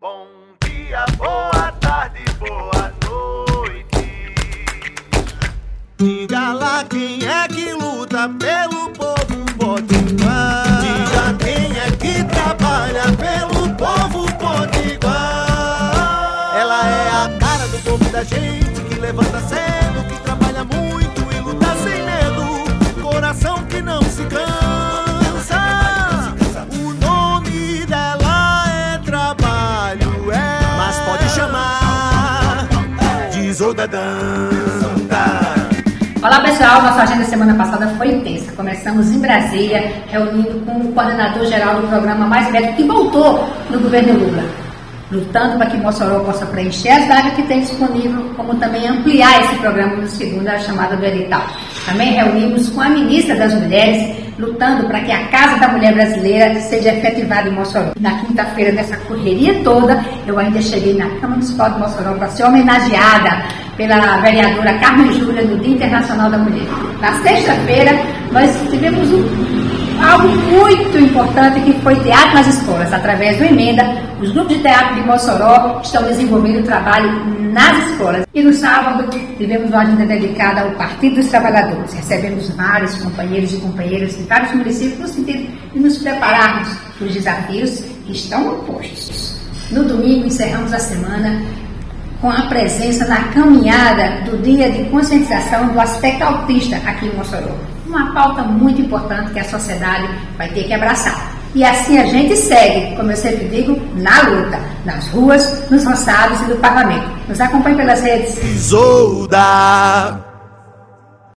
Bom dia, boa tarde, boa noite. Diga lá quem é que luta pelo povo potiguar. Diga quem é que trabalha pelo povo potiguar. Ela é a cara do povo da gente que levanta cedo, que trabalha muito e luta sem medo. Coração que não se cansa. Isolda Danta. Olá pessoal, nossa agenda semana passada foi intensa. Começamos em Brasília, reunindo com o coordenador geral do programa Mais Médico, que voltou no governo Lula, lutando para que Mossoró possa preencher as vagas que tem disponível, como também ampliar esse programa segundo, a chamada do edital. Também reunimos com a ministra das Mulheres, lutando para que a Casa da Mulher Brasileira seja efetivada em Mossoró. Na quinta-feira, dessa correria toda, eu ainda cheguei na Câmara Municipal de Mossoró para ser homenageada pela vereadora Carmen Júlia no Dia Internacional da Mulher. Na sexta-feira, nós tivemos um, algo muito importante que foi teatro nas escolas. Através do emenda, os grupos de teatro de Mossoró estão desenvolvendo trabalho nas escolas. E no sábado, tivemos uma agenda dedicada ao Partido dos Trabalhadores. Recebemos vários companheiros e companheiras de vários municípios no sentido de nos prepararmos para os desafios que estão postos. No domingo, encerramos a semana com a presença na caminhada do dia de conscientização do aspecto autista aqui em Mossoró. Uma pauta muito importante que a sociedade vai ter que abraçar. E assim a gente segue, como eu sempre digo, na luta, nas ruas, nos roçados e no parlamento. Nos acompanhe pelas redes. Isolda.